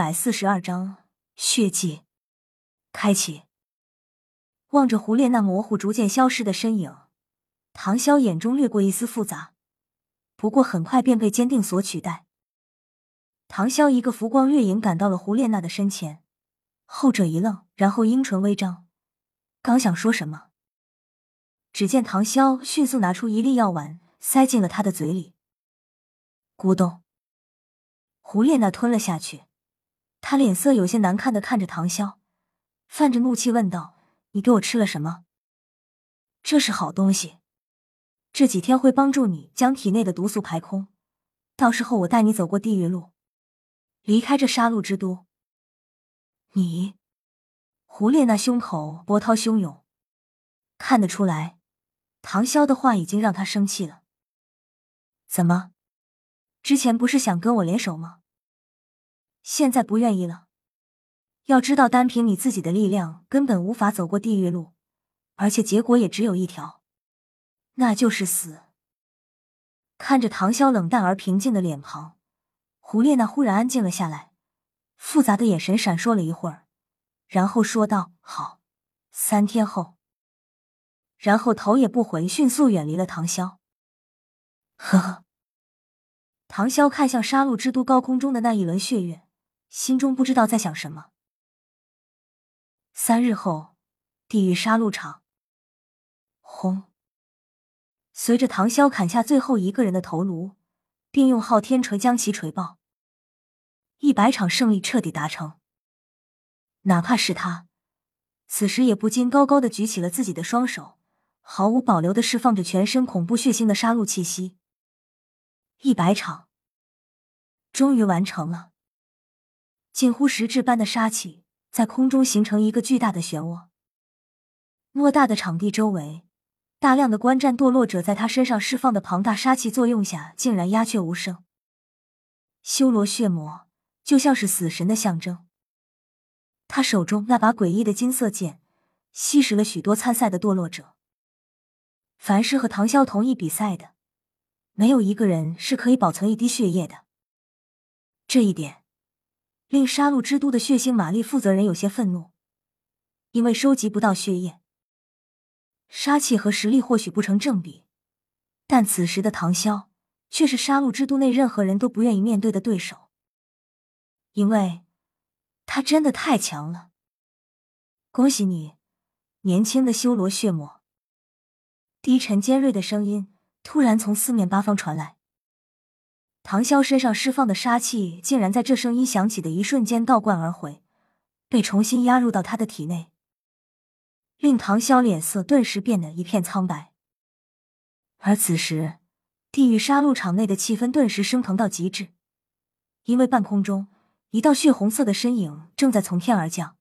百四十二章血迹开启。望着胡烈那模糊、逐渐消失的身影，唐潇眼中掠过一丝复杂，不过很快便被坚定所取代。唐潇一个浮光掠影赶到了胡烈娜的身前，后者一愣，然后樱唇微张，刚想说什么，只见唐潇迅速拿出一粒药丸，塞进了他的嘴里。咕咚，胡列娜吞了下去。他脸色有些难看的看着唐潇，泛着怒气问道：“你给我吃了什么？这是好东西，这几天会帮助你将体内的毒素排空，到时候我带你走过地狱路，离开这杀戮之都。”你，胡烈那胸口波涛汹涌，看得出来，唐潇的话已经让他生气了。怎么，之前不是想跟我联手吗？现在不愿意了。要知道，单凭你自己的力量，根本无法走过地狱路，而且结果也只有一条，那就是死。看着唐潇冷淡而平静的脸庞，胡列娜忽然安静了下来，复杂的眼神闪烁了一会儿，然后说道：“好，三天后。”然后头也不回，迅速远离了唐潇。呵呵。唐潇看向杀戮之都高空中的那一轮血月。心中不知道在想什么。三日后，地狱杀戮场。轰！随着唐潇砍下最后一个人的头颅，并用昊天锤将其锤爆，一百场胜利彻底达成。哪怕是他，此时也不禁高高的举起了自己的双手，毫无保留的释放着全身恐怖血腥的杀戮气息。一百场，终于完成了。近乎实质般的杀气在空中形成一个巨大的漩涡。偌大的场地周围，大量的观战堕落者在他身上释放的庞大杀气作用下，竟然鸦雀无声。修罗血魔就像是死神的象征，他手中那把诡异的金色剑，吸食了许多参赛的堕落者。凡是和唐潇同一比赛的，没有一个人是可以保存一滴血液的。这一点。令杀戮之都的血腥玛丽负责人有些愤怒，因为收集不到血液，杀气和实力或许不成正比，但此时的唐潇却是杀戮之都内任何人都不愿意面对的对手，因为他真的太强了。恭喜你，年轻的修罗血魔！低沉尖锐的声音突然从四面八方传来。唐潇身上释放的杀气，竟然在这声音响起的一瞬间倒灌而回，被重新压入到他的体内，令唐潇脸色顿时变得一片苍白。而此时，地狱杀戮场内的气氛顿时升腾到极致，因为半空中一道血红色的身影正在从天而降。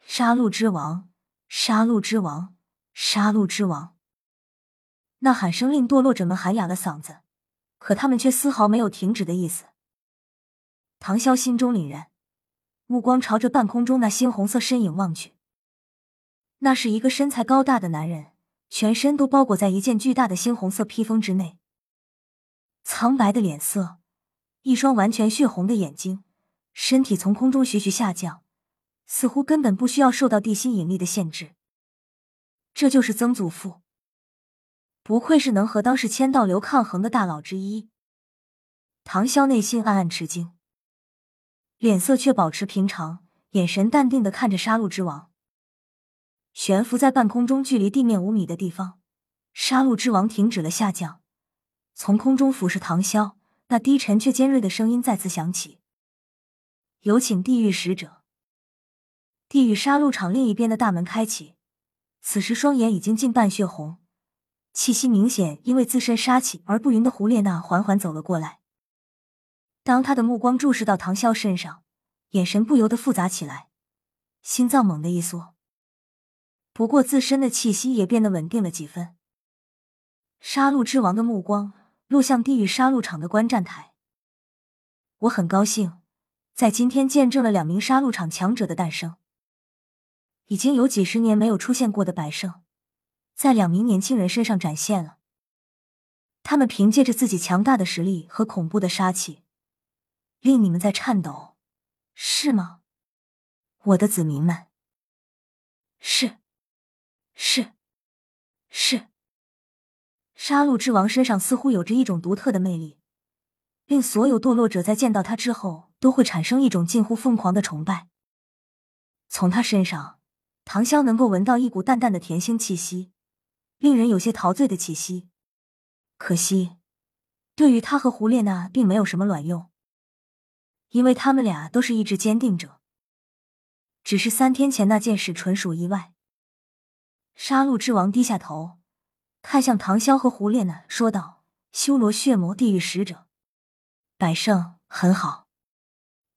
杀戮之王，杀戮之王，杀戮之王！那喊声令堕落者们喊哑了嗓子。可他们却丝毫没有停止的意思。唐潇心中凛然，目光朝着半空中那猩红色身影望去。那是一个身材高大的男人，全身都包裹在一件巨大的猩红色披风之内。苍白的脸色，一双完全血红的眼睛，身体从空中徐徐下降，似乎根本不需要受到地心引力的限制。这就是曾祖父。不愧是能和当时千道流抗衡的大佬之一，唐潇内心暗暗吃惊，脸色却保持平常，眼神淡定的看着杀戮之王。悬浮在半空中，距离地面五米的地方，杀戮之王停止了下降，从空中俯视唐潇，那低沉却尖锐的声音再次响起：“有请地狱使者。”地狱杀戮场另一边的大门开启，此时双眼已经近半血红。气息明显因为自身杀气而不匀的胡列娜缓缓走了过来。当他的目光注视到唐潇身上，眼神不由得复杂起来，心脏猛地一缩。不过自身的气息也变得稳定了几分。杀戮之王的目光落向地狱杀戮场的观战台。我很高兴，在今天见证了两名杀戮场强者的诞生。已经有几十年没有出现过的百胜。在两名年轻人身上展现了，他们凭借着自己强大的实力和恐怖的杀气，令你们在颤抖，是吗，我的子民们？是，是，是。杀戮之王身上似乎有着一种独特的魅力，令所有堕落者在见到他之后都会产生一种近乎疯狂的崇拜。从他身上，唐潇能够闻到一股淡淡的甜腥气息，令人有些陶醉的气息。可惜，对于他和胡列娜并没有什么卵用，因为他们俩都是意志坚定者。只是三天前那件事纯属意外。杀戮之王低下头。看向唐潇和胡列娜，说道：“修罗血魔地狱使者，百胜很好。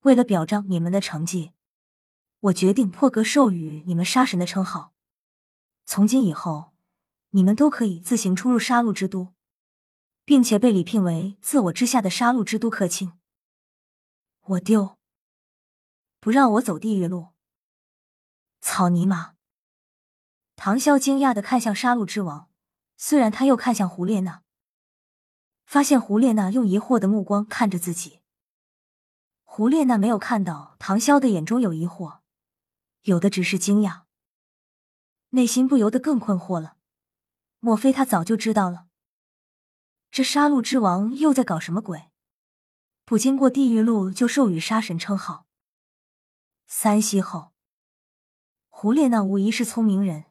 为了表彰你们的成绩，我决定破格授予你们杀神的称号。从今以后，你们都可以自行出入杀戮之都，并且被礼聘为自我之下的杀戮之都客卿。我丢，不让我走地狱路？草泥马！”唐潇惊讶的看向杀戮之王。虽然他又看向胡列娜，发现胡列娜用疑惑的目光看着自己。胡列娜没有看到唐潇的眼中有疑惑，有的只是惊讶，内心不由得更困惑了。莫非他早就知道了？这杀戮之王又在搞什么鬼？不经过地狱路就授予杀神称号？三息后，胡列娜无疑是聪明人，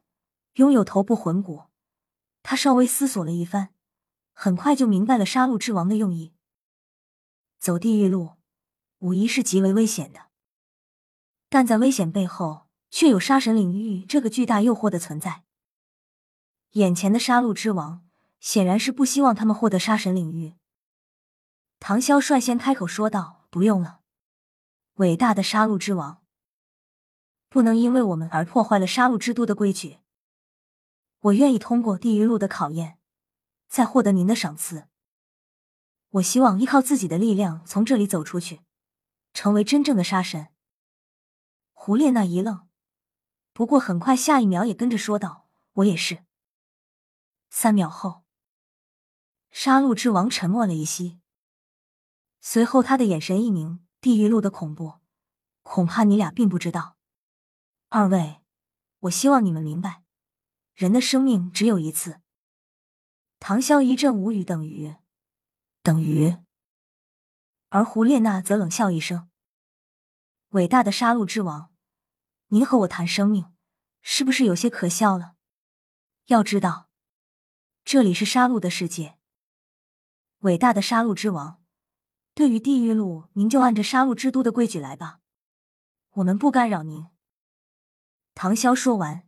拥有头部魂骨。他稍微思索了一番，很快就明白了杀戮之王的用意。走地狱路，无疑是极为危险的，但在危险背后，却有杀神领域这个巨大诱惑的存在。眼前的杀戮之王显然是不希望他们获得杀神领域。唐潇率先开口说道：“不用了，伟大的杀戮之王，不能因为我们而破坏了杀戮之都的规矩。”我愿意通过地狱路的考验，再获得您的赏赐。我希望依靠自己的力量从这里走出去，成为真正的杀神。胡列娜一愣，不过很快下一秒也跟着说道：“我也是。”三秒后，杀戮之王沉默了一息，随后他的眼神一凝：“地狱路的恐怖，恐怕你俩并不知道。二位，我希望你们明白。”人的生命只有一次。唐潇一阵无语，等于等于。而胡列娜则冷笑一声：“伟大的杀戮之王，您和我谈生命，是不是有些可笑了？要知道，这里是杀戮的世界。伟大的杀戮之王，对于地狱路，您就按着杀戮之都的规矩来吧，我们不干扰您。”唐潇说完。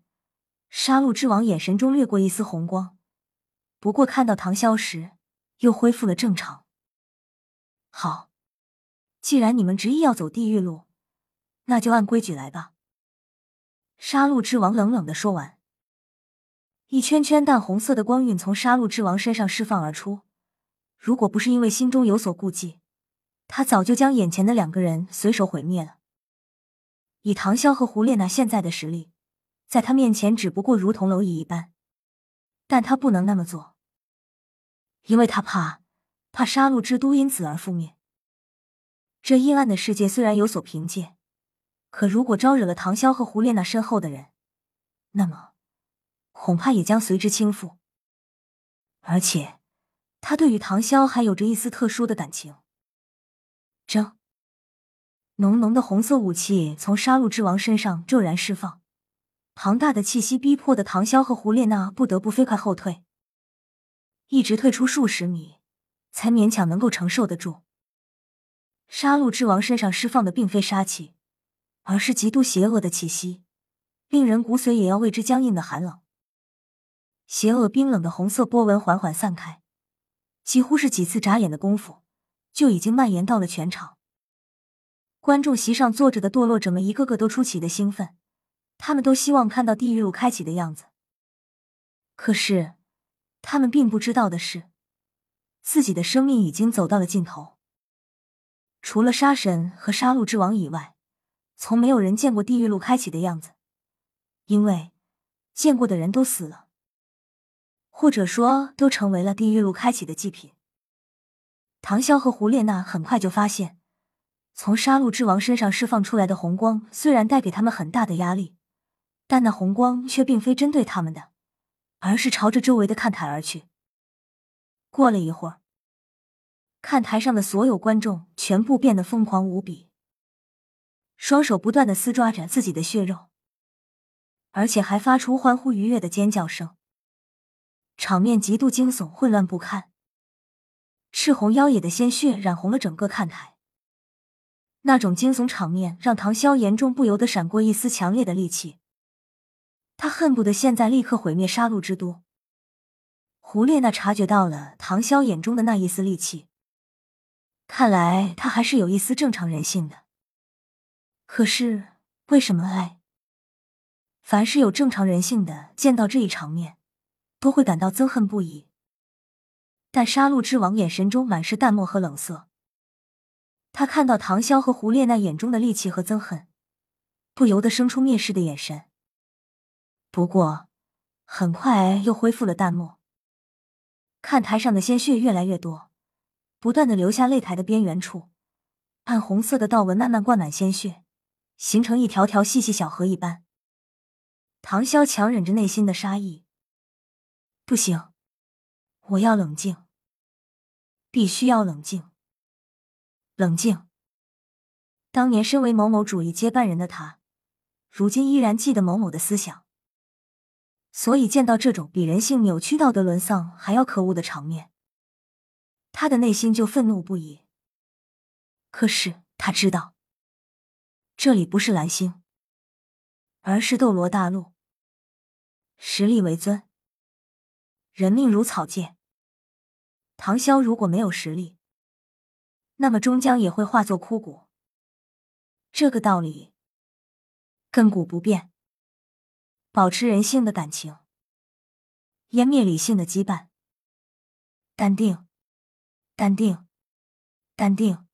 杀戮之王眼神中掠过一丝红光，不过看到唐潇时，又恢复了正常。好，既然你们执意要走地狱路，那就按规矩来吧。杀戮之王冷冷的说完，一圈圈淡红色的光晕从杀戮之王身上释放而出。如果不是因为心中有所顾忌，他早就将眼前的两个人随手毁灭了。以唐潇和胡列娜现在的实力。在他面前，只不过如同蝼蚁一般，但他不能那么做，因为他怕，怕杀戮之都因此而覆灭。这阴暗的世界虽然有所凭借，可如果招惹了唐潇和胡列娜身后的人，那么恐怕也将随之倾覆。而且，他对于唐潇还有着一丝特殊的感情。争，浓浓的红色武器从杀戮之王身上骤然释放。庞大的气息逼迫的唐潇和胡列娜不得不飞快后退，一直退出数十米，才勉强能够承受得住。杀戮之王身上释放的并非杀气，而是极度邪恶的气息，令人骨髓也要为之僵硬的寒冷。邪恶冰冷的红色波纹缓缓散开，几乎是几次眨眼的功夫，就已经蔓延到了全场。观众席上坐着的堕落者们，一个个都出奇的兴奋。他们都希望看到地狱路开启的样子，可是他们并不知道的是，自己的生命已经走到了尽头。除了杀神和杀戮之王以外，从没有人见过地狱路开启的样子，因为见过的人都死了，或者说都成为了地狱路开启的祭品。唐潇和胡列娜很快就发现，从杀戮之王身上释放出来的红光虽然带给他们很大的压力，但那红光却并非针对他们的，而是朝着周围的看台而去。过了一会儿，看台上的所有观众全部变得疯狂无比，双手不断的撕抓着自己的血肉，而且还发出欢呼愉悦的尖叫声，场面极度惊悚、混乱不堪。赤红妖冶的鲜血染红了整个看台。那种惊悚场面让唐潇眼中不由得闪过一丝强烈的戾气，他恨不得现在立刻毁灭杀戮之都。胡列娜察觉到了唐潇眼中的那一丝戾气，看来他还是有一丝正常人性的。可是为什么？哎，凡是有正常人性的，见到这一场面，都会感到憎恨不已。但杀戮之王眼神中满是淡漠和冷色。他看到唐潇和胡列娜眼中的戾气和憎恨，不由得生出蔑视的眼神。不过，很快又恢复了淡漠。看台上的鲜血越来越多，不断的流下擂台的边缘处，暗红色的道纹慢慢灌满鲜血，形成一条条细细小河一般。唐潇强忍着内心的杀意，不行，我要冷静，必须要冷静。冷静。当年身为某某主义接班人的他，如今依然记得某某的思想，所以见到这种比人性扭曲、道德沦丧还要可恶的场面，他的内心就愤怒不已。可是他知道，这里不是蓝星，而是斗罗大陆。实力为尊，人命如草芥。唐潇如果没有实力，那么终将也会化作枯骨，这个道理亘古不变。保持人性的感情，湮灭理性的羁绊。淡定，淡定，淡定。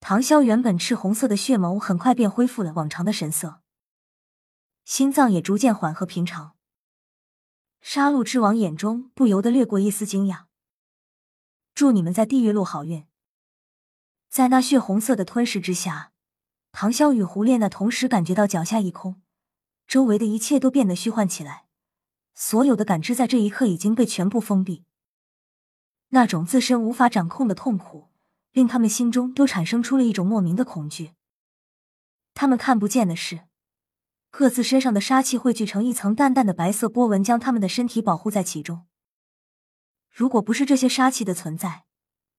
唐潇原本赤红色的血眸很快便恢复了往常的神色，心脏也逐渐缓和平常。杀戮之王眼中不由得掠过一丝惊讶。祝你们在地狱路好运。在那血红色的吞噬之下，唐潇与胡列娜同时感觉到脚下一空，周围的一切都变得虚幻起来，所有的感知在这一刻已经被全部封闭。那种自身无法掌控的痛苦，令他们心中都产生出了一种莫名的恐惧。他们看不见的是，各自身上的杀气汇聚成一层淡淡的白色波纹，将他们的身体保护在其中。如果不是这些杀气的存在，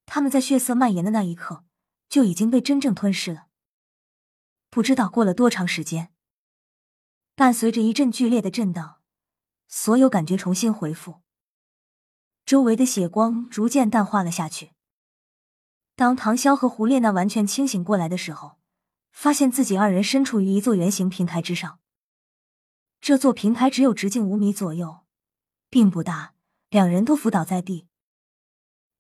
他们在血色蔓延的那一刻。就已经被真正吞噬了。不知道过了多长时间，伴随着一阵剧烈的震荡，所有感觉重新恢复，周围的血光逐渐淡化了下去。当唐潇和胡列娜完全清醒过来的时候，发现自己二人身处于一座圆形平台之上。这座平台只有直径五米左右，并不大，两人都伏倒在地。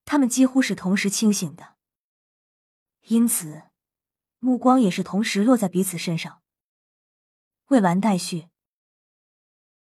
他们几乎是同时清醒的。因此，目光也是同时落在彼此身上。未完待续。